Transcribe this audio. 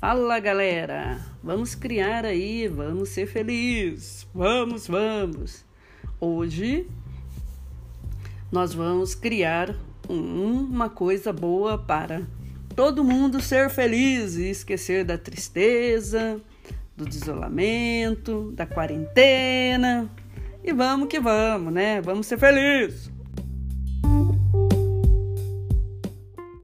Fala galera, vamos criar aí, vamos ser felizes, vamos, vamos. Hoje nós vamos criar uma coisa boa para todo mundo ser feliz e esquecer da tristeza, do desolamento, da quarentena. E vamos que vamos, né? Vamos ser felizes.